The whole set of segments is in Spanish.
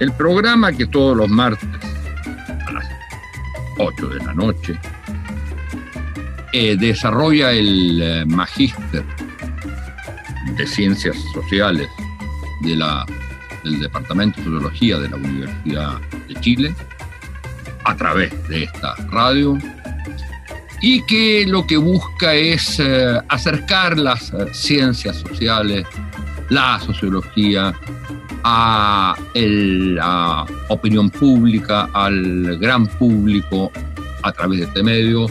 el programa que todos los martes a las 8 de la noche eh, desarrolla el eh, magíster de Ciencias Sociales del Departamento de Sociología de la Universidad de Chile a través de esta radio y que lo que busca es eh, acercar las ciencias sociales, la sociología, a la opinión pública, al gran público a través de este medio,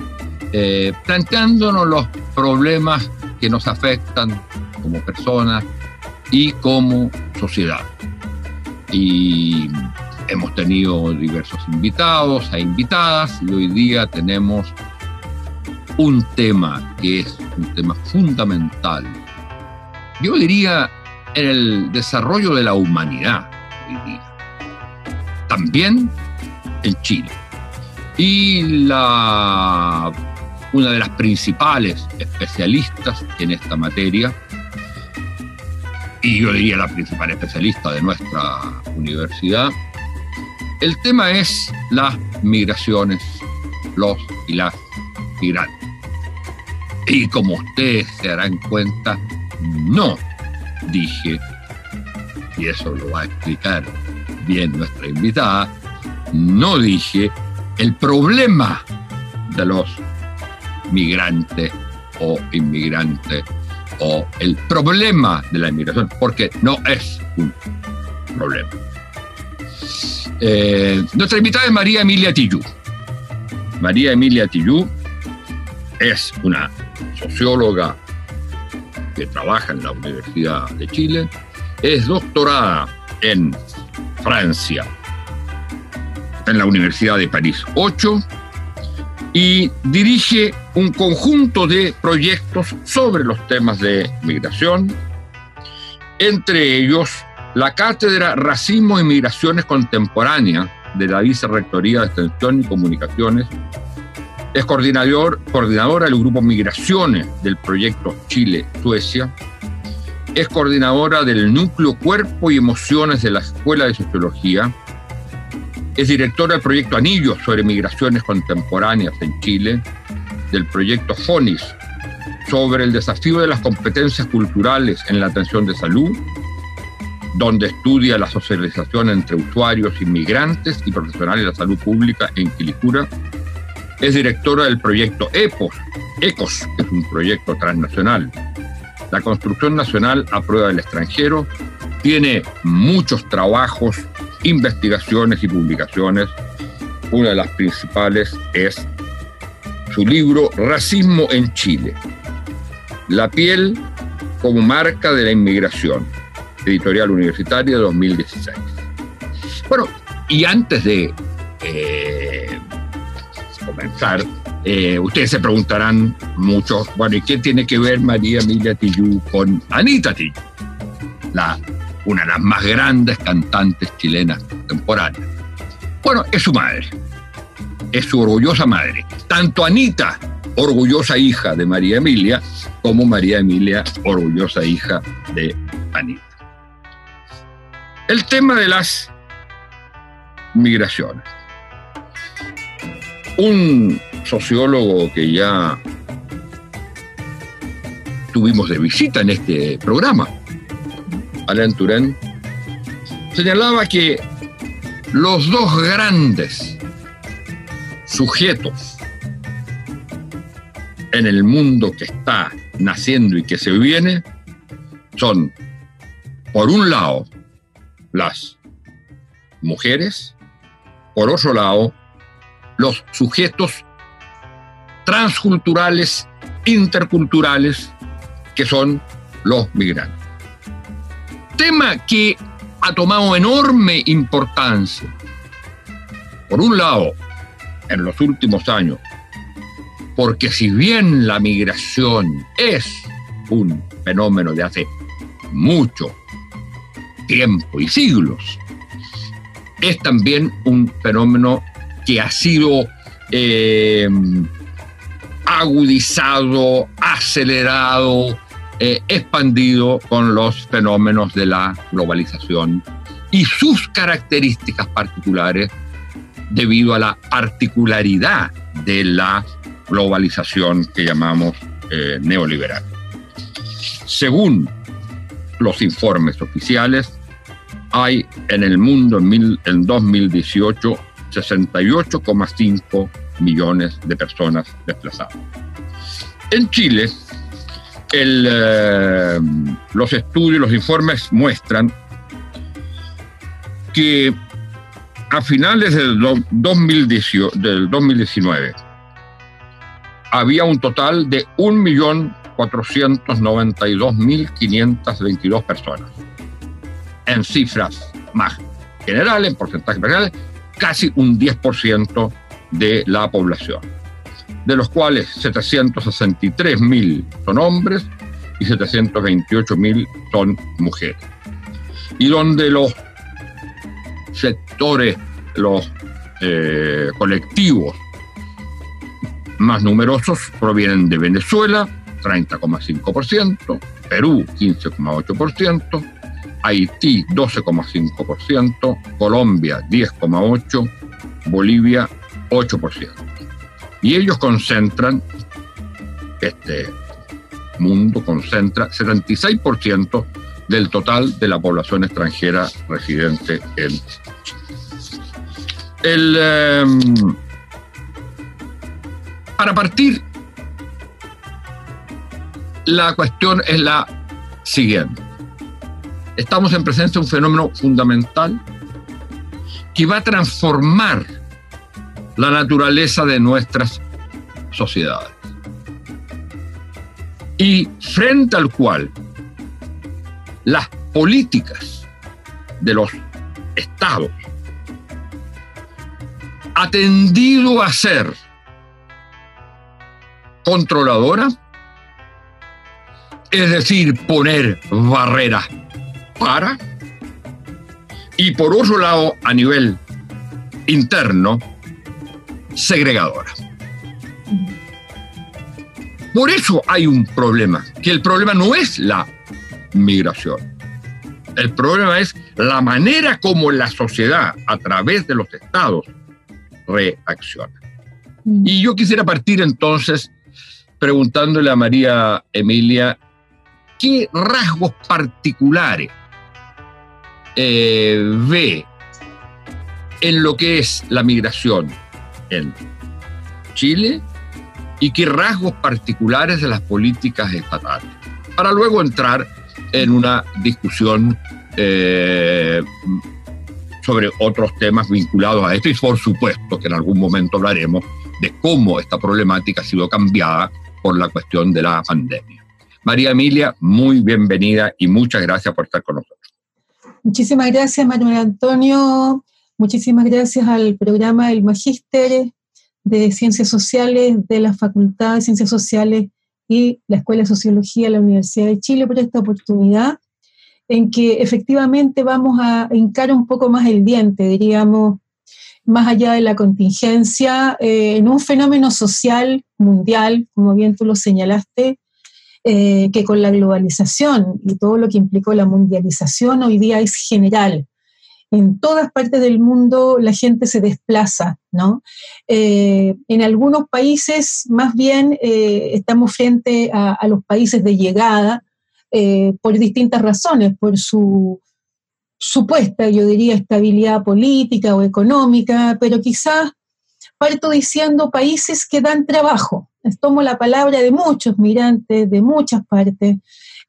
eh, planteándonos los problemas que nos afectan como personas y como sociedad. Y hemos tenido diversos invitados e invitadas y hoy día tenemos un tema que es un tema fundamental, yo diría en el desarrollo de la humanidad hoy día, también en Chile. Y la, una de las principales especialistas en esta materia, y yo diría la principal especialista de nuestra universidad, el tema es las migraciones, los y las migrantes. Y como ustedes se darán cuenta, no dije, y eso lo va a explicar bien nuestra invitada, no dije el problema de los migrantes o inmigrantes o el problema de la inmigración, porque no es un problema. Eh, nuestra invitada es María Emilia Tillú. María Emilia Tillú es una socióloga que trabaja en la Universidad de Chile, es doctorada en Francia, en la Universidad de París. 8, y dirige un conjunto de proyectos sobre los temas de migración, entre ellos la Cátedra Racismo y Migraciones Contemporáneas de la Vicerrectoría de Extensión y Comunicaciones es coordinador, coordinadora del grupo Migraciones del proyecto Chile-Suecia. Es coordinadora del núcleo Cuerpo y Emociones de la Escuela de Sociología. Es directora del proyecto Anillos sobre migraciones contemporáneas en Chile, del proyecto FONIS sobre el desafío de las competencias culturales en la atención de salud, donde estudia la socialización entre usuarios inmigrantes y profesionales de la salud pública en Quilicura es directora del proyecto EPOS, ECOS, que es un proyecto transnacional. La construcción nacional a prueba del extranjero tiene muchos trabajos, investigaciones y publicaciones. Una de las principales es su libro Racismo en Chile. La piel como marca de la inmigración, editorial universitaria de 2016. Bueno, y antes de eh, eh, ustedes se preguntarán mucho, bueno, ¿y qué tiene que ver María Emilia Tillú con Anita Tillú? La, una de las más grandes cantantes chilenas contemporáneas. Bueno, es su madre, es su orgullosa madre. Tanto Anita, orgullosa hija de María Emilia, como María Emilia, orgullosa hija de Anita. El tema de las migraciones un sociólogo que ya tuvimos de visita en este programa, Alain Turén, señalaba que los dos grandes sujetos en el mundo que está naciendo y que se viene son, por un lado, las mujeres, por otro lado, los sujetos transculturales, interculturales, que son los migrantes. Tema que ha tomado enorme importancia. Por un lado, en los últimos años, porque si bien la migración es un fenómeno de hace mucho tiempo y siglos, es también un fenómeno que ha sido eh, agudizado, acelerado, eh, expandido con los fenómenos de la globalización y sus características particulares debido a la particularidad de la globalización que llamamos eh, neoliberal. Según los informes oficiales, hay en el mundo en, en 2018 68,5 millones de personas desplazadas. En Chile, eh, los estudios, los informes muestran que a finales del, 2019 había un total de 1.492.522 personas. En cifras más generales, en porcentajes generales, casi un 10% de la población, de los cuales 763.000 son hombres y 728.000 son mujeres. Y donde los sectores, los eh, colectivos más numerosos provienen de Venezuela, 30,5%, Perú, 15,8%, Haití, 12,5%, Colombia, 10,8%, Bolivia, 8%. Y ellos concentran, este mundo concentra 76% del total de la población extranjera residente en el, em, para partir, la cuestión es la siguiente. Estamos en presencia de un fenómeno fundamental que va a transformar la naturaleza de nuestras sociedades. Y frente al cual las políticas de los estados ha tendido a ser controladora, es decir, poner barreras para, y por otro lado, a nivel interno, segregadora. Por eso hay un problema, que el problema no es la migración. El problema es la manera como la sociedad, a través de los estados, reacciona. Mm. Y yo quisiera partir entonces preguntándole a María Emilia qué rasgos particulares eh, ve en lo que es la migración en Chile y qué rasgos particulares de las políticas estatales, para luego entrar en una discusión eh, sobre otros temas vinculados a esto y por supuesto que en algún momento hablaremos de cómo esta problemática ha sido cambiada por la cuestión de la pandemia. María Emilia, muy bienvenida y muchas gracias por estar con nosotros. Muchísimas gracias, Manuel Antonio. Muchísimas gracias al programa El Magíster de Ciencias Sociales de la Facultad de Ciencias Sociales y la Escuela de Sociología de la Universidad de Chile por esta oportunidad en que efectivamente vamos a hincar un poco más el diente, diríamos, más allá de la contingencia, eh, en un fenómeno social mundial, como bien tú lo señalaste, eh, que con la globalización y todo lo que implicó la mundialización hoy día es general en todas partes del mundo la gente se desplaza, ¿no? Eh, en algunos países más bien eh, estamos frente a, los países de llegada por distintas razones, por su supuesta, yo diría, estabilidad política o económica, pero quizás parto diciendo países que dan trabajo. Tomo la palabra de muchos migrantes de muchas partes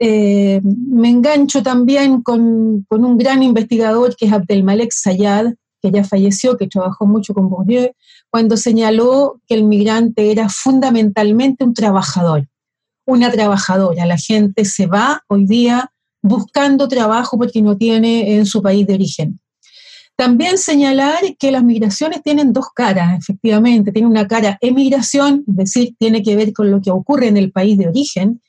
eh, me engancho también con, un gran investigador que es Abdelmalek Sayad, que ya falleció, que trabajó mucho con Bourdieu, cuando señaló que el migrante era fundamentalmente un trabajador, una trabajadora. La gente se va hoy día buscando trabajo porque no tiene en su país de origen. También señalar que las migraciones tienen dos caras, efectivamente. Tiene una cara emigración, es decir, tiene que ver con lo que ocurre en el país de origen,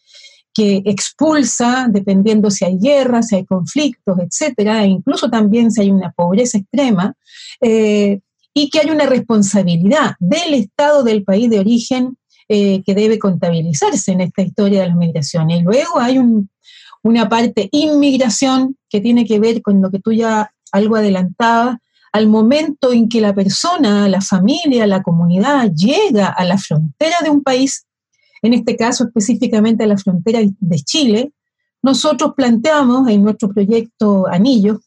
que expulsa, dependiendo si hay guerra, si hay conflictos, etcétera, e incluso también si hay una pobreza extrema, eh, y que hay una responsabilidad del Estado del país de origen eh, que debe contabilizarse en esta historia de las migraciones. Y luego hay una parte inmigración que tiene que ver con lo que tú ya algo adelantabas, al momento en que la persona, la familia, la comunidad llega a la frontera de un país, en este caso específicamente a la frontera de Chile, nosotros planteamos en nuestro proyecto Anillo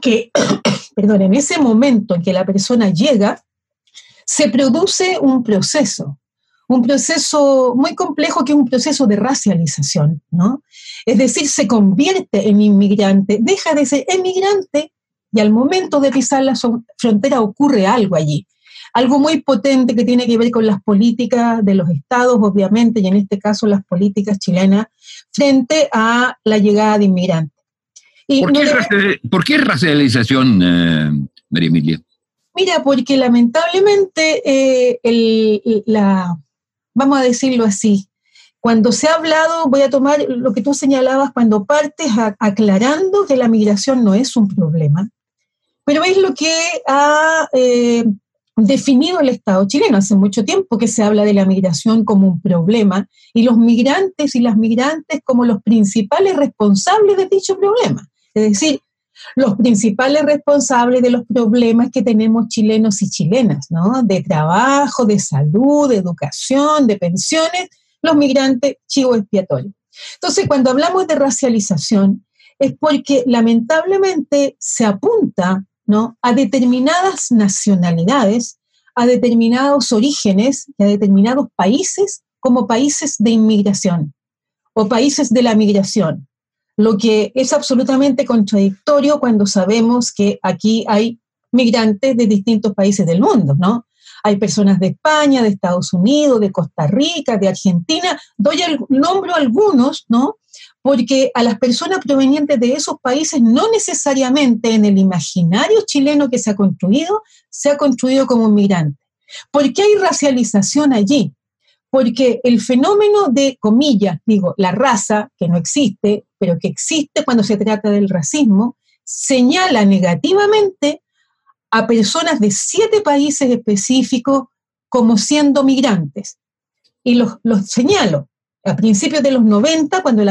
que, perdón, en ese momento en que la persona llega, se produce un proceso un proceso muy complejo que es un proceso de racialización, ¿no? Es decir, se convierte en inmigrante, deja de ser emigrante y al momento de pisar la frontera ocurre algo allí. Algo muy potente que tiene que ver con las políticas de los estados, obviamente, y en este caso las políticas chilenas, frente a la llegada de inmigrantes. ¿Por, qué, racialización, eh, María Emilia? Mira, porque lamentablemente eh, la, vamos a decirlo así. Cuando se ha hablado, voy a tomar lo que tú señalabas, cuando partes aclarando que la migración no es un problema, pero es lo que ha eh, definido el Estado chileno. Hace mucho tiempo que se habla de la migración como un problema y los migrantes y las migrantes como los principales responsables de dicho problema. Es decir, los principales responsables de los problemas que tenemos chilenos y chilenas, ¿no? De trabajo, de salud, de educación, de pensiones, los migrantes chivo expiatorio. Entonces, cuando hablamos de racialización, es porque lamentablemente se apunta ¿no? a determinadas nacionalidades, a determinados orígenes y a determinados países como países de inmigración o países de la migración lo que es absolutamente contradictorio cuando sabemos que aquí hay migrantes de distintos países del mundo, ¿no? Hay personas de España, de Estados Unidos, de Costa Rica, de Argentina. Doy el nombre a algunos, ¿no? Porque a las personas provenientes de esos países no necesariamente en el imaginario chileno que se ha construido, se ha construido como migrante. ¿Por qué hay racialización allí? Porque el fenómeno de, comillas, digo, la raza, que no existe, pero que existe cuando se trata del racismo, señala negativamente a personas de siete países específicos como siendo migrantes. Y los, señalo. A principios de los 90, cuando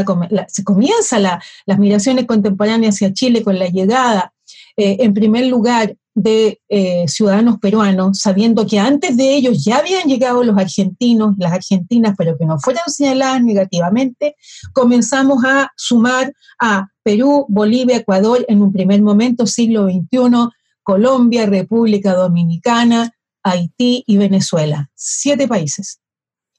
se comienza las migraciones contemporáneas hacia Chile con la llegada, eh, en primer lugar, de eh, ciudadanos peruanos, sabiendo que antes de ellos ya habían llegado los argentinos, las argentinas, pero que no fueran señaladas negativamente, comenzamos a sumar a Perú, Bolivia, Ecuador en un primer momento, siglo XXI, Colombia, República Dominicana, Haití y Venezuela. Siete países.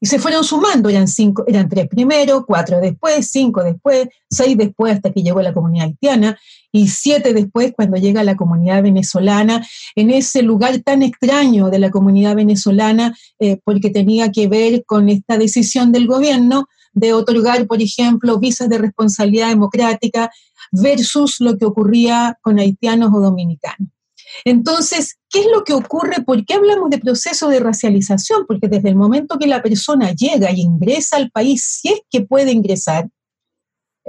Y se fueron sumando, eran, cinco, eran tres primero, cuatro después, cinco después, seis después hasta que llegó la comunidad haitiana y siete después cuando llega la comunidad venezolana, en ese lugar tan extraño de la comunidad venezolana, eh, porque tenía que ver con esta decisión del gobierno de otorgar, por ejemplo, visas de responsabilidad democrática versus lo que ocurría con haitianos o dominicanos. Entonces, ¿qué es lo que ocurre? ¿Por qué hablamos de proceso de racialización? Porque desde el momento que la persona llega y ingresa al país, si es que puede ingresar,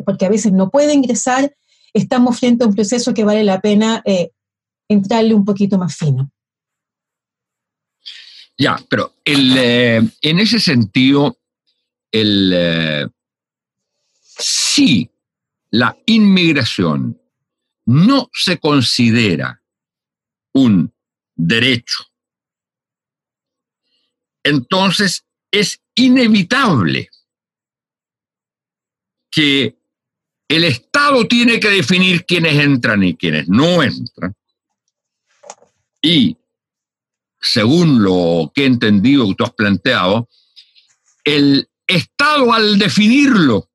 porque a veces no puede ingresar, estamos frente a un proceso que vale la pena eh, entrarle un poquito más fino. Ya, pero eh, en ese sentido, el, eh, si la inmigración no se considera un derecho. Entonces es inevitable que el Estado tiene que definir quiénes entran y quiénes no entran. Y según lo que he entendido que tú has planteado, el Estado al definirlo,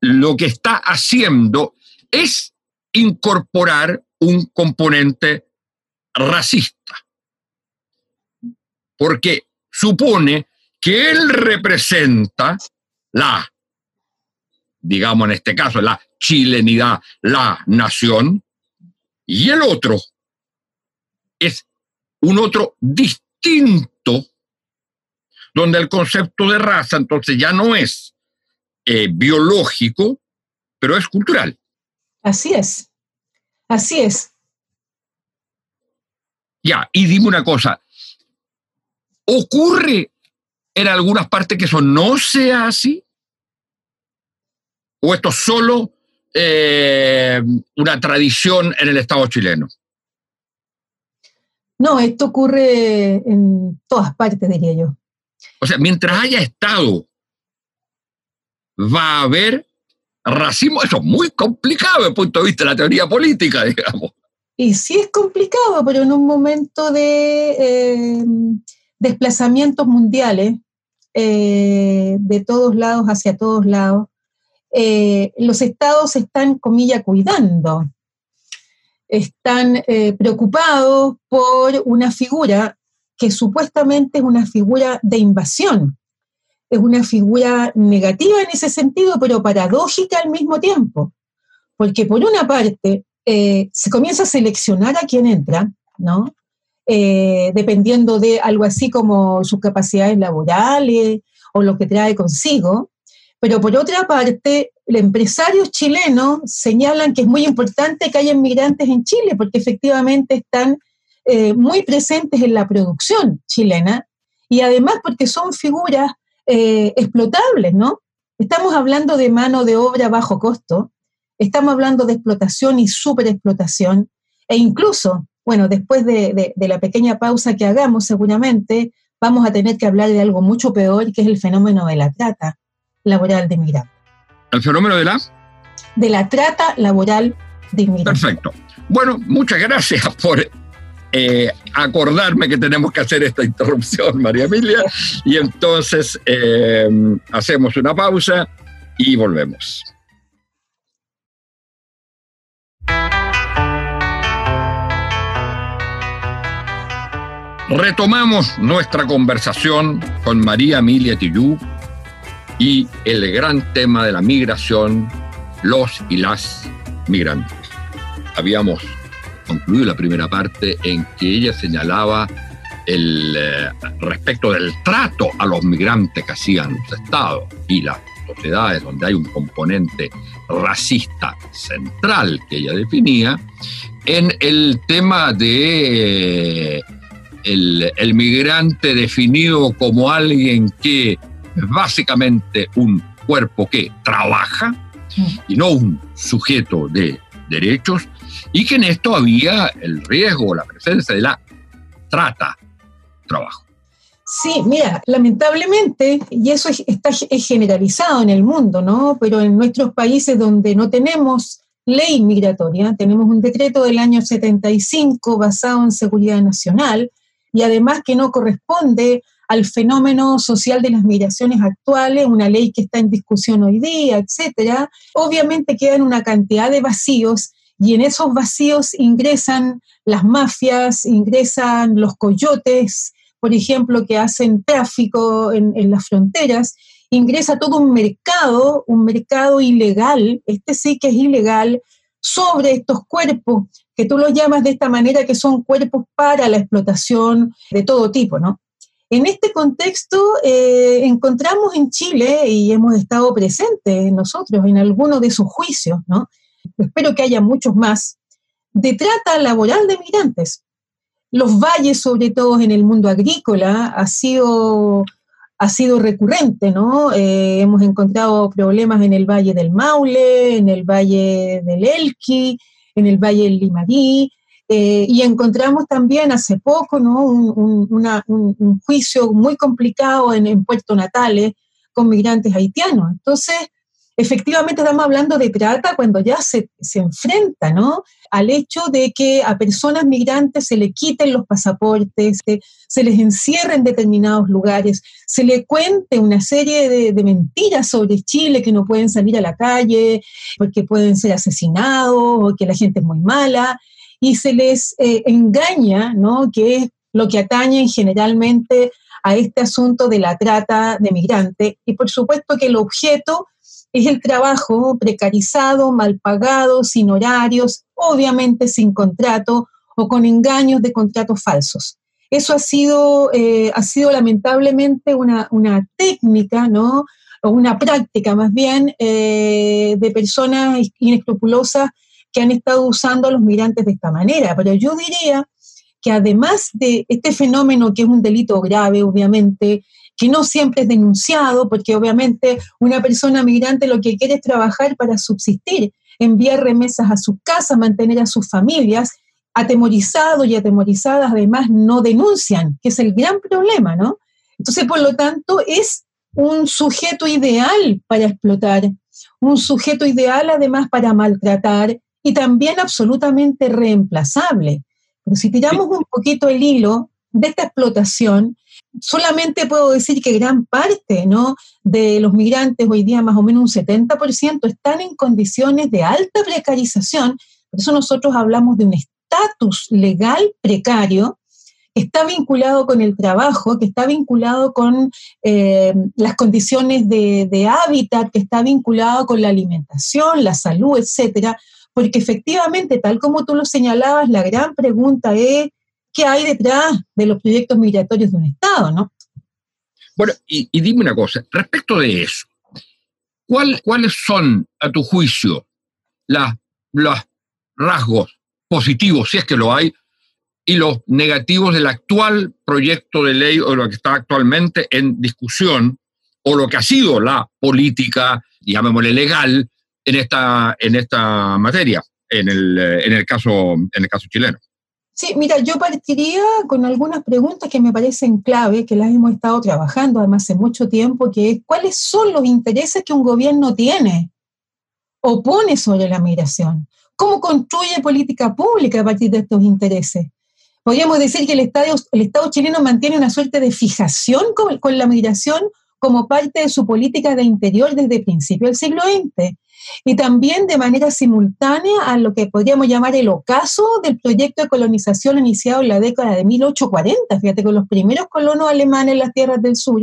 lo que está haciendo es incorporar un componente racista, porque supone que él representa la digamos en este caso, la chilenidad, la nación, y el otro es un otro distinto, donde el concepto de raza entonces ya no es eh, biológico, pero es cultural. Así es, así es. Ya, y dime una cosa, ¿ocurre en algunas partes que eso no sea así? ¿O esto es solo eh, una tradición en el Estado chileno? No, esto ocurre en todas partes, diría yo. O sea, mientras haya Estado, va a haber racismo. Eso es muy complicado desde el punto de vista de la teoría política, digamos. Y sí es complicado, pero en un momento de eh, desplazamientos mundiales, eh, de todos lados hacia todos lados, eh, los estados están, comilla, cuidando, están preocupados por una figura que supuestamente es una figura de invasión, es una figura negativa en ese sentido, pero paradójica al mismo tiempo, porque por una parte eh, se comienza a seleccionar a quién entra, ¿no? dependiendo de algo así como sus capacidades laborales o lo que trae consigo, pero por otra parte, los empresarios chilenos señalan que es muy importante que haya inmigrantes en Chile, porque efectivamente están eh, muy presentes en la producción chilena y además porque son figuras eh, explotables, ¿no? Estamos hablando de mano de obra a bajo costo, estamos hablando de explotación y superexplotación, e incluso, bueno, después de la pequeña pausa que hagamos seguramente, vamos a tener que hablar de algo mucho peor, que es el fenómeno de la trata laboral de inmigrantes. ¿El fenómeno de la? De la trata laboral de inmigrantes. Perfecto. Bueno, muchas gracias por eh, acordarme que tenemos que hacer esta interrupción, María Emilia. Y entonces eh, hacemos una pausa y volvemos. Retomamos nuestra conversación con María Emilia Tillú, y el gran tema de la migración, los y las migrantes. Habíamos concluido la primera parte en que ella señalaba el eh, respecto del trato a los migrantes que hacían los estados y las sociedades donde hay un componente racista central que ella definía, en el tema de el, el migrante definido como alguien que es básicamente un cuerpo que trabaja y no un sujeto de derechos, y que en esto había el riesgo, la presencia de la trata, trabajo. Sí, mira, lamentablemente, y eso está es generalizado en el mundo, ¿no? Pero en nuestros países donde no tenemos ley migratoria, tenemos un decreto del año 75 basado en seguridad nacional y además que no corresponde al fenómeno social de las migraciones actuales, una ley que está en discusión hoy día, etcétera, obviamente quedan una cantidad de vacíos y en esos vacíos ingresan las mafias, ingresan los coyotes, por ejemplo, que hacen tráfico en, en las fronteras, ingresa todo un mercado, un mercado ilegal, este sí que es ilegal, sobre estos cuerpos que tú los llamas de esta manera, que son cuerpos para la explotación de todo tipo, ¿no? En este contexto eh, encontramos en Chile, y hemos estado presentes nosotros en algunos de sus juicios, ¿no? Espero que haya muchos más, de trata laboral de migrantes. Los valles, sobre todo en el mundo agrícola, ha sido, ha sido recurrente, ¿no? Eh, hemos encontrado problemas en el Valle del Maule, en el Valle del Elqui, en el Valle del Limarí, eh, y encontramos también hace poco ¿no? un, juicio muy complicado en, Puerto Natales con migrantes haitianos. Entonces, efectivamente estamos hablando de trata cuando ya se, se, enfrenta ¿no? al hecho de que a personas migrantes se le quiten los pasaportes, se, les encierre en determinados lugares, se le cuente una serie de, de, mentiras sobre Chile, que no pueden salir a la calle porque pueden ser asesinados o que la gente es muy mala y se les eh, engaña, ¿no? que es lo que atañe generalmente a este asunto de la trata de migrantes. Y por supuesto que el objeto es el trabajo precarizado, mal pagado, sin horarios, obviamente sin contrato o con engaños de contratos falsos. Eso ha sido, eh, ha sido lamentablemente una, técnica, ¿no? O una práctica más bien eh, de personas inescrupulosas que han estado usando a los migrantes de esta manera. Pero yo diría que además de este fenómeno que es un delito grave, obviamente, que no siempre es denunciado, porque obviamente una persona migrante lo que quiere es trabajar para subsistir, enviar remesas a su casa, mantener a sus familias, atemorizados y atemorizadas además no denuncian, que es el gran problema, ¿no? Entonces, por lo tanto, es un sujeto ideal para explotar, un sujeto ideal además para maltratar y también absolutamente reemplazable. Pero si tiramos un poquito el hilo de esta explotación, solamente puedo decir que gran parte ¿no? de los migrantes, hoy día más o menos un 70%, están en condiciones de alta precarización. Por eso nosotros hablamos de un estatus legal precario que está vinculado con el trabajo, que está vinculado con eh, las condiciones de, de, hábitat, que está vinculado con la alimentación, la salud, etcétera. Porque efectivamente, tal como tú lo señalabas, la gran pregunta es qué hay detrás de los proyectos migratorios de un Estado, ¿no? Bueno, y, dime una cosa, respecto de eso, ¿cuáles son, a tu juicio, los rasgos positivos, si es que lo hay, y los negativos del actual proyecto de ley o lo que está actualmente en discusión, o lo que ha sido la política, llamémosle legal, en esta, en esta materia, en el, en el, caso, en el caso chileno. Sí, mira, yo partiría con algunas preguntas que me parecen clave, que las hemos estado trabajando además hace mucho tiempo, que es cuáles son los intereses que un gobierno tiene o pone sobre la migración. ¿Cómo construye política pública a partir de estos intereses? Podríamos decir que el Estado, el Estado chileno mantiene una suerte de fijación con, con la migración como parte de su política de interior desde el principio del siglo XX y también de manera simultánea a lo que podríamos llamar el ocaso del proyecto de colonización iniciado en la década de 1840, fíjate, con los primeros colonos alemanes en las tierras del sur,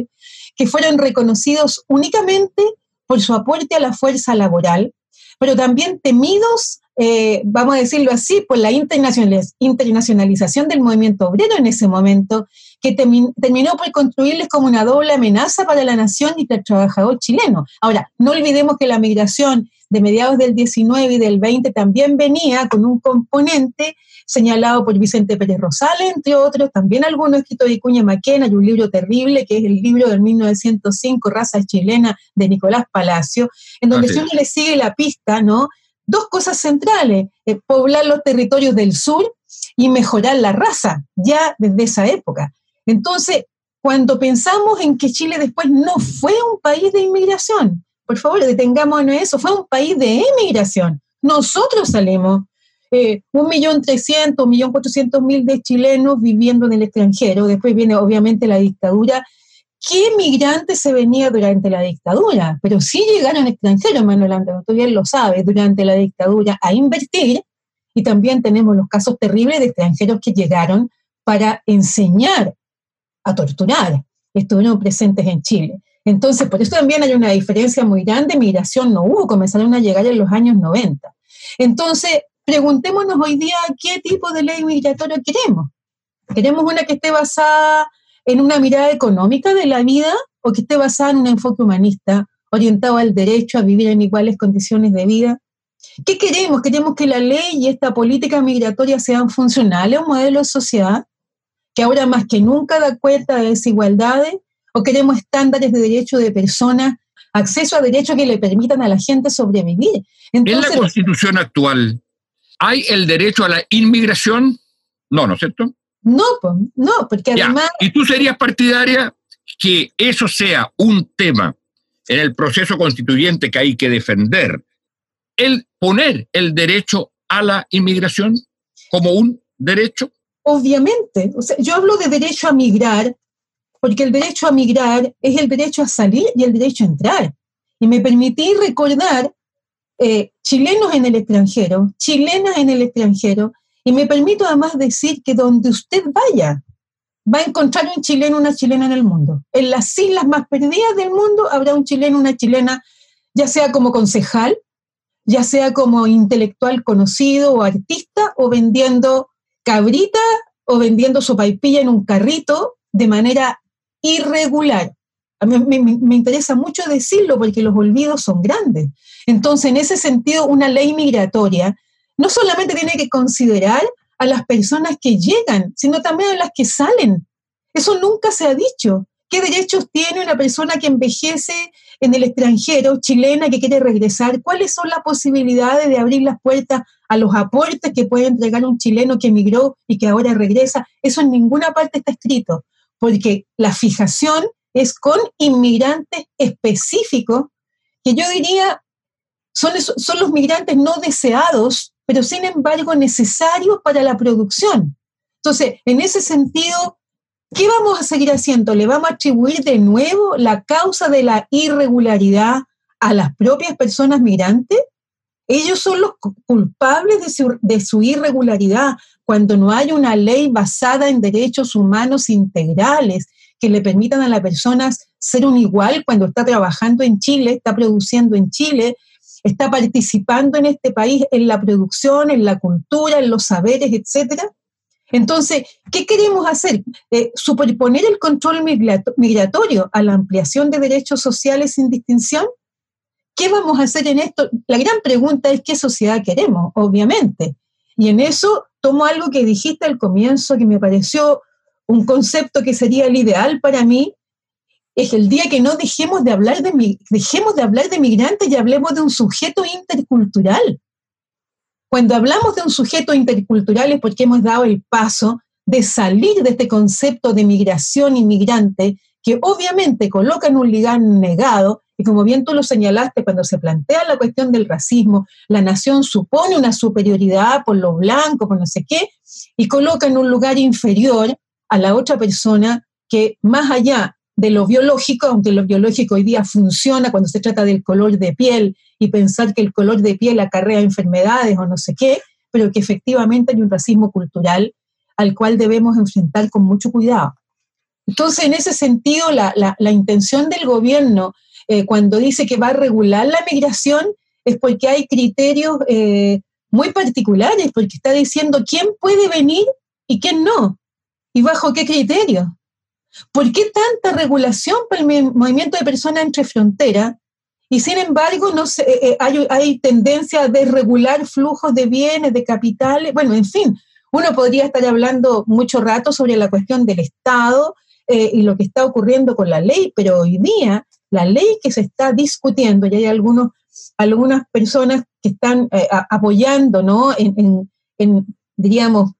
que fueron reconocidos únicamente por su aporte a la fuerza laboral, pero también temidos, eh, vamos a decirlo así, por la internacionalización del movimiento obrero en ese momento, que terminó por construirles como una doble amenaza para la nación y para el trabajador chileno. Ahora, no olvidemos que la migración de mediados del 19 y del 20 también venía con un componente señalado por Vicente Pérez Rosales, entre otros, también algunos escritos de Cuña Maquena y un libro terrible que es el libro del 1905, Raza Chilena, de Nicolás Palacio, en donde si uno le sigue la pista, ¿no? Dos cosas centrales, eh, poblar los territorios del sur y mejorar la raza, ya desde esa época. Entonces, cuando pensamos en que Chile después no fue un país de inmigración, por favor, detengámonos en eso, fue un país de emigración. Nosotros salimos, eh, un millón trescientos, un millón cuatrocientos mil de chilenos viviendo en el extranjero. Después viene obviamente la dictadura. ¿Qué migrantes se venía durante la dictadura? Pero sí llegaron extranjeros, Manuel Andrés, tú bien lo sabes, durante la dictadura a invertir. Y también tenemos los casos terribles de extranjeros que llegaron para enseñar a torturar. Estuvieron presentes en Chile. Entonces, por eso también hay una diferencia muy grande. Migración no hubo, comenzaron a llegar en los años 90. Entonces, preguntémonos hoy día qué tipo de ley migratoria queremos. ¿Queremos una que esté basada en una mirada económica de la vida o que esté basada en un enfoque humanista, orientado al derecho a vivir en iguales condiciones de vida? ¿Qué queremos? ¿Queremos que la ley y esta política migratoria sean funcionales a un modelo de sociedad que ahora más que nunca da cuenta de desigualdades o queremos estándares de derecho de personas, acceso a derechos que le permitan a la gente sobrevivir. en la constitución actual, ¿hay el derecho a la inmigración? No, ¿no es cierto? No, no, porque además... ¿Y tú serías partidaria que eso sea un tema en el proceso constituyente que hay que defender? El poner el derecho a la inmigración como un derecho? Obviamente. O sea, yo hablo de derecho a migrar porque el derecho a migrar es el derecho a salir y el derecho a entrar. Y me permití recordar eh, chilenos en el extranjero, chilenas en el extranjero, y me permito además decir que donde usted vaya, va a encontrar un chileno, una chilena en el mundo. En las islas más perdidas del mundo habrá un chileno, una chilena ya sea como concejal, ya sea como intelectual conocido o artista, o vendiendo cabrita o vendiendo sopaipilla en un carrito de manera irregular. A mí me, interesa mucho decirlo porque los olvidos son grandes. Entonces, en ese sentido, una ley migratoria no solamente tiene que considerar a las personas que llegan, sino también a las que salen. Eso nunca se ha dicho. ¿Qué derechos tiene una persona que envejece en el extranjero, chilena, que quiere regresar? ¿Cuáles son las posibilidades de abrir las puertas a los aportes que puede entregar un chileno que emigró y que ahora regresa? Eso en ninguna parte está escrito, porque la fijación es con inmigrantes específicos, que yo diría son, son los migrantes no deseados, pero sin embargo necesarios para la producción. Entonces, en ese sentido, ¿qué vamos a seguir haciendo? ¿Le vamos a atribuir de nuevo la causa de la irregularidad a las propias personas migrantes? Ellos son los culpables de su, de su, irregularidad cuando no hay una ley basada en derechos humanos integrales que le permitan a las personas ser un igual cuando está trabajando en Chile, está produciendo en Chile, está participando en este país en la producción, en la cultura, en los saberes, etcétera. Entonces, ¿qué queremos hacer? Eh, superponer el control migratorio a la ampliación de derechos sociales sin distinción. ¿Qué vamos a hacer en esto? La gran pregunta es qué sociedad queremos, obviamente. Y en eso tomo algo que dijiste al comienzo que me pareció un concepto que sería el ideal para mí, es el día que no dejemos de hablar de, dejemos de hablar de migrantes y hablemos de un sujeto intercultural. Cuando hablamos de un sujeto intercultural es porque hemos dado el paso de salir de este concepto de migración inmigrante que obviamente coloca en un lugar negado y como bien tú lo señalaste, cuando se plantea la cuestión del racismo, la nación supone una superioridad por los blancos, por no sé qué, y coloca en un lugar inferior a la otra persona que más allá de lo biológico, aunque lo biológico hoy día funciona cuando se trata del color de piel y pensar que el color de piel acarrea enfermedades o no sé qué, pero que efectivamente hay un racismo cultural al cual debemos enfrentar con mucho cuidado. Entonces, en ese sentido, la, intención del gobierno eh, cuando dice que va a regular la migración es porque hay criterios eh, muy particulares, porque está diciendo quién puede venir y quién no. ¿Y bajo qué criterio? ¿Por qué tanta regulación para el movimiento de personas entre fronteras? Y sin embargo, no eh, eh, hay, hay, tendencia a desregular flujos de bienes, de capitales. Bueno, en fin, uno podría estar hablando mucho rato sobre la cuestión del Estado y lo que está ocurriendo con la ley, pero hoy día la ley que se está discutiendo, y hay algunos, algunas personas que están apoyando, ¿no? En, diríamos,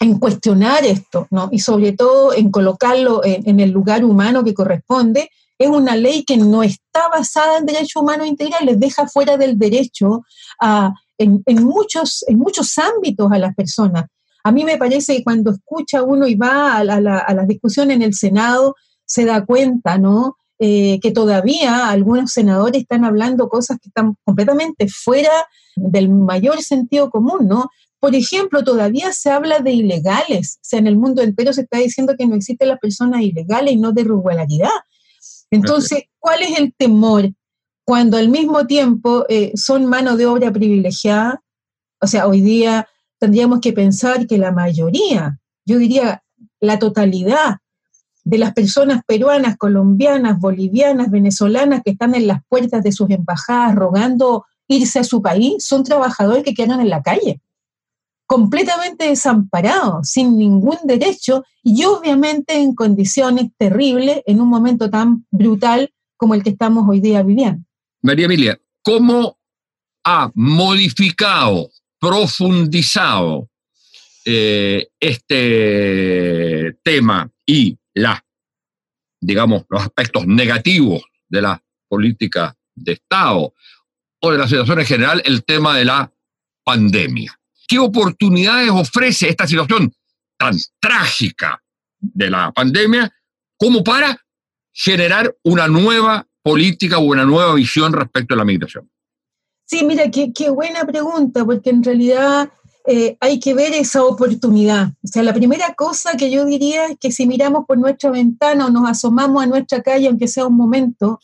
en cuestionar esto, ¿no? Y sobre todo en colocarlo en, el lugar humano que corresponde, es una ley que no está basada en derechos humanos integrales, deja fuera del derecho a, en, muchos, en muchos ámbitos a las personas. A mí me parece que cuando escucha uno y va a la, a discusión en el Senado, se da cuenta, ¿no? Eh, que todavía algunos senadores están hablando cosas que están completamente fuera del mayor sentido común, ¿no? Por ejemplo, todavía se habla de ilegales, o sea, en el mundo entero se está diciendo que no existen las personas ilegales y no de irregularidad. Entonces, ¿cuál es el temor cuando al mismo tiempo eh, son mano de obra privilegiada? O sea, hoy día tendríamos que pensar que la mayoría, yo diría la totalidad de las personas peruanas, colombianas, bolivianas, venezolanas que están en las puertas de sus embajadas rogando irse a su país, son trabajadores que quedan en la calle completamente desamparado, sin ningún derecho y obviamente en condiciones terribles en un momento tan brutal como el que estamos hoy día viviendo. María Emilia, ¿cómo ha modificado, profundizado eh, este tema y digamos, los aspectos negativos de la política de Estado o de la situación en general el tema de la pandemia? ¿Qué oportunidades ofrece esta situación tan trágica de la pandemia como para generar una nueva política o una nueva visión respecto a la migración? Sí, mira, qué, buena pregunta, porque en realidad eh, hay que ver esa oportunidad. O sea, la primera cosa que yo diría es que si miramos por nuestra ventana o nos asomamos a nuestra calle, aunque sea un momento,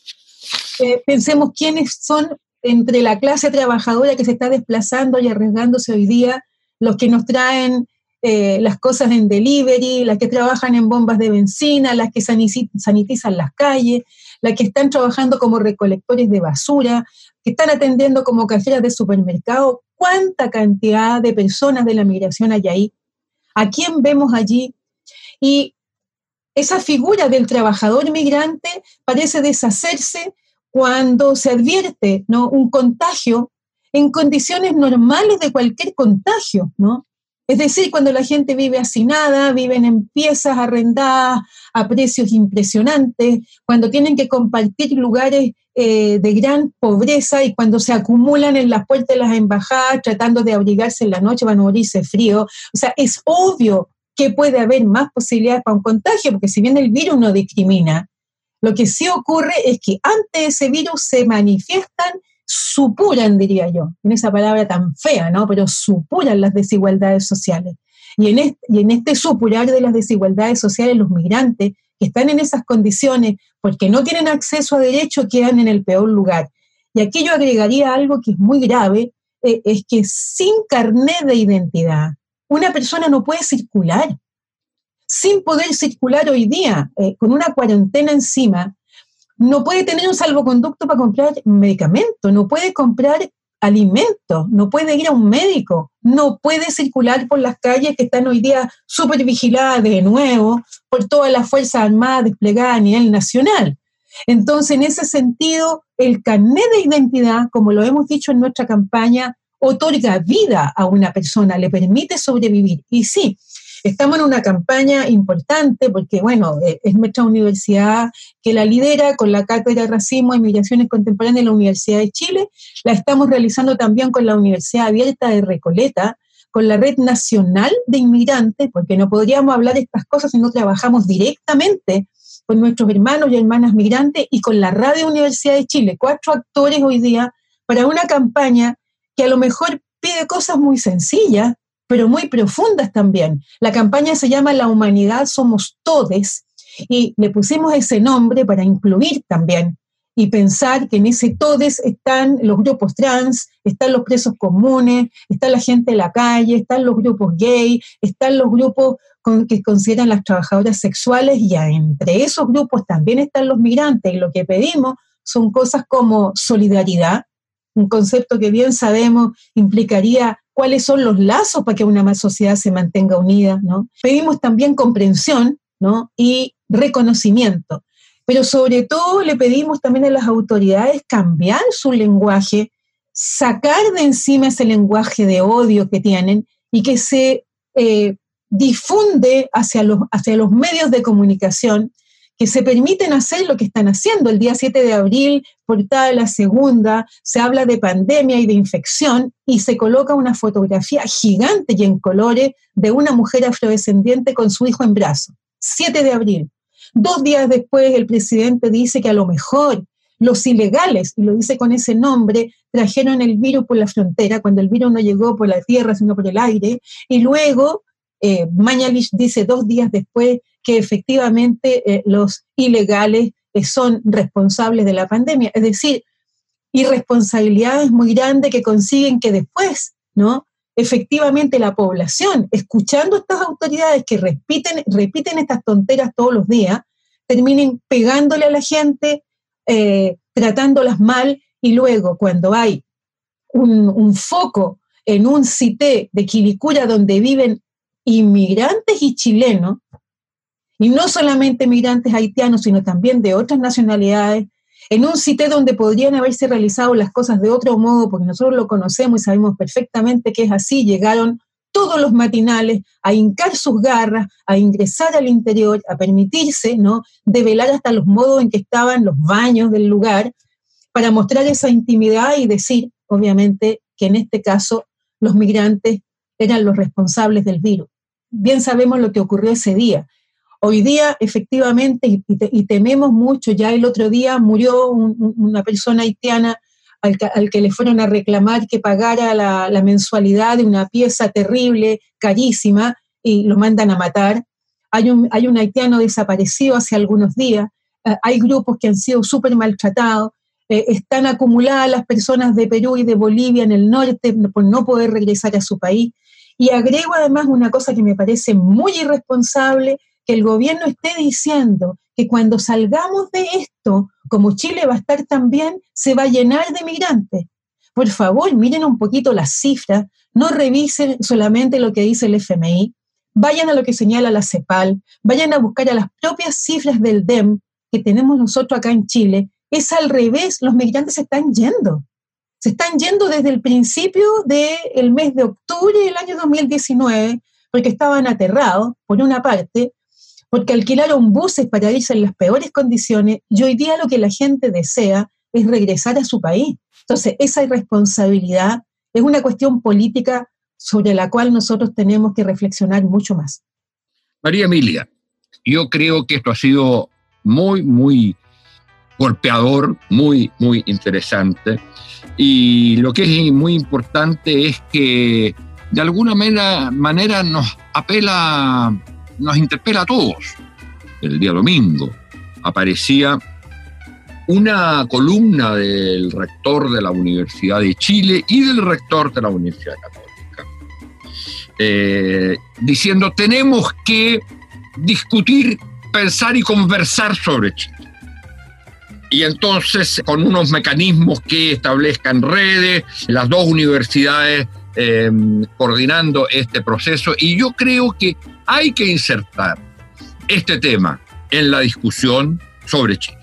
eh, pensemos quiénes son entre la clase trabajadora que se está desplazando y arriesgándose hoy día, los que nos traen eh, las cosas en delivery, las que trabajan en bombas de benzina, las que sanitizan las calles, las que están trabajando como recolectores de basura, que están atendiendo como cajeras de supermercado. ¿Cuánta cantidad de personas de la migración hay ahí? ¿A quién vemos allí? Y esa figura del trabajador migrante parece deshacerse cuando se advierte ¿no? un contagio en condiciones normales de cualquier contagio, ¿no? Es decir, cuando la gente vive hacinada, viven en piezas arrendadas a precios impresionantes, cuando tienen que compartir lugares eh, de gran pobreza y cuando se acumulan en las puertas de las embajadas tratando de abrigarse en la noche, van a morirse frío. O sea, es obvio que puede haber más posibilidades para un contagio, porque si bien el virus no discrimina, lo que sí ocurre es que antes de ese virus se manifiestan, supuran, diría yo, en esa palabra tan fea, ¿no? Pero supuran las desigualdades sociales. Y en, este, y supurar de las desigualdades sociales, los migrantes que están en esas condiciones porque no tienen acceso a derecho quedan en el peor lugar. Y aquí yo agregaría algo que es muy grave, eh, es que sin carnet de identidad, una persona no puede circular sin poder circular hoy día, eh, con una cuarentena encima, no puede tener un salvoconducto para comprar medicamentos, no puede comprar alimentos, no puede ir a un médico, no puede circular por las calles que están hoy día súper vigiladas de nuevo por todas las Fuerzas Armadas desplegadas a nivel nacional. Entonces, en ese sentido, el carnet de identidad, como lo hemos dicho en nuestra campaña, otorga vida a una persona, le permite sobrevivir. Y sí, Estamos en una campaña importante porque, bueno, eh, es nuestra universidad que la lidera con la Cátedra de Racismo y Migraciones Contemporáneas de la Universidad de Chile. La estamos realizando también con la Universidad Abierta de Recoleta, con la Red Nacional de Inmigrantes, porque no podríamos hablar de estas cosas si no trabajamos directamente con nuestros hermanos y hermanas migrantes y con la Radio Universidad de Chile, cuatro actores hoy día para una campaña que a lo mejor pide cosas muy sencillas, pero muy profundas también. La campaña se llama La humanidad somos todes y le pusimos ese nombre para incluir también y pensar que en ese todes están los grupos trans, están los presos comunes, está la gente de la calle, están los grupos gay, están los grupos que consideran las trabajadoras sexuales y entre esos grupos también están los migrantes y lo que pedimos son cosas como solidaridad, un concepto que bien sabemos implicaría cuáles son los lazos para que una sociedad se mantenga unida, ¿no? Pedimos también comprensión, ¿no? Y reconocimiento. Pero sobre todo le pedimos también a las autoridades cambiar su lenguaje, sacar de encima ese lenguaje de odio que tienen y que se eh, difunde hacia los, hacia los medios de comunicación que se permiten hacer lo que están haciendo. El día 7 de abril, portada de la segunda, se habla de pandemia y de infección y se coloca una fotografía gigante y en colores de una mujer afrodescendiente con su hijo en brazos. 7 de abril. Dos días después, el presidente dice que a lo mejor los ilegales, y lo dice con ese nombre, trajeron el virus por la frontera, cuando el virus no llegó por la tierra, sino por el aire, y luego eh, Mañalich dice dos días después que efectivamente eh, los ilegales eh, son responsables de la pandemia. Es decir, irresponsabilidades muy grandes que consiguen que después, ¿no? Efectivamente la población, escuchando a estas autoridades que repiten, repiten estas tonteras todos los días, terminen pegándole a la gente, eh, tratándolas mal y luego cuando hay un, foco en un cité de Quilicura donde viven inmigrantes y chilenos, y no solamente migrantes haitianos, sino también de otras nacionalidades, en un sitio donde podrían haberse realizado las cosas de otro modo, porque nosotros lo conocemos y sabemos perfectamente que es así, llegaron todos los matinales a hincar sus garras, a ingresar al interior, a permitirse, ¿no?, develar hasta los modos en que estaban los baños del lugar, para mostrar esa intimidad y decir, obviamente, que en este caso los migrantes eran los responsables del virus. Bien sabemos lo que ocurrió ese día. Hoy día, efectivamente, y, tememos mucho, ya el otro día murió una persona haitiana al, que le fueron a reclamar que pagara la, mensualidad de una pieza terrible, carísima, y lo mandan a matar. Hay un, hay un haitiano desaparecido hace algunos días, eh, hay grupos que han sido súper maltratados, eh, están acumuladas las personas de Perú y de Bolivia en el norte por no poder regresar a su país. Y agrego además una cosa que me parece muy irresponsable, el gobierno esté diciendo que cuando salgamos de esto, como Chile va a estar también, se va a llenar de migrantes. Por favor, miren un poquito las cifras, no revisen solamente lo que dice el FMI, vayan a lo que señala la CEPAL, vayan a buscar a las propias cifras del DEM que tenemos nosotros acá en Chile. Es al revés, los migrantes se están yendo. Se están yendo desde el principio del mes de octubre del año 2019, porque estaban aterrados, por una parte, porque alquilaron buses para irse en las peores condiciones, y hoy día lo que la gente desea es regresar a su país. Entonces, esa irresponsabilidad es una cuestión política sobre la cual nosotros tenemos que reflexionar mucho más. María Emilia, yo creo que esto ha sido muy, muy golpeador, muy, muy interesante. Y lo que es muy importante es que de alguna manera, nos apela, nos interpela a todos. El día domingo aparecía una columna del rector de la Universidad de Chile y del rector de la Universidad Católica, eh, diciendo tenemos que discutir, pensar y conversar sobre Chile. Y entonces, con unos mecanismos que establezcan redes, las dos universidades eh, coordinando este proceso, y yo creo que hay que insertar este tema en la discusión sobre Chile.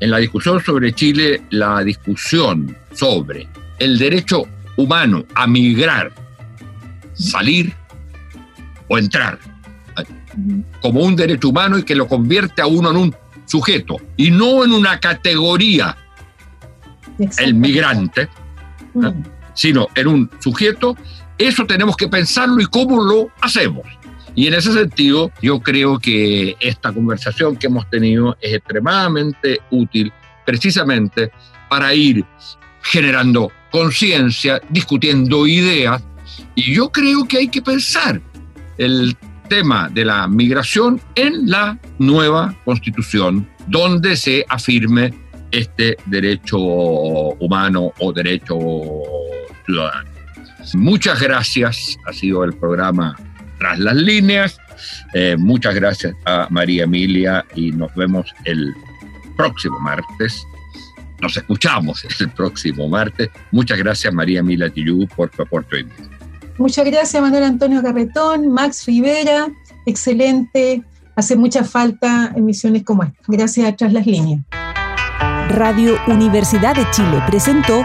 En la discusión sobre Chile, la discusión sobre el derecho humano a migrar, salir o entrar, como un derecho humano y que lo convierte a uno en un sujeto y no en una categoría, el migrante, mm. Sino en un sujeto, eso tenemos que pensarlo y cómo lo hacemos. Y en ese sentido, yo creo que esta conversación que hemos tenido es extremadamente útil precisamente para ir generando conciencia, discutiendo ideas. Y yo creo que hay que pensar el tema de la migración en la nueva constitución, donde se afirme este derecho humano o derecho ciudadano. Muchas gracias, ha sido el programa tras las líneas. Eh, muchas gracias a María Emilia y nos vemos el próximo martes. Nos escuchamos el próximo martes. Muchas gracias María Emilia Tillú por tu aporte hoy Muchas gracias Manuel Antonio Garretón, Max Rivera, excelente. Hace mucha falta emisiones como esta. Gracias a Tras las Líneas. Radio Universidad de Chile presentó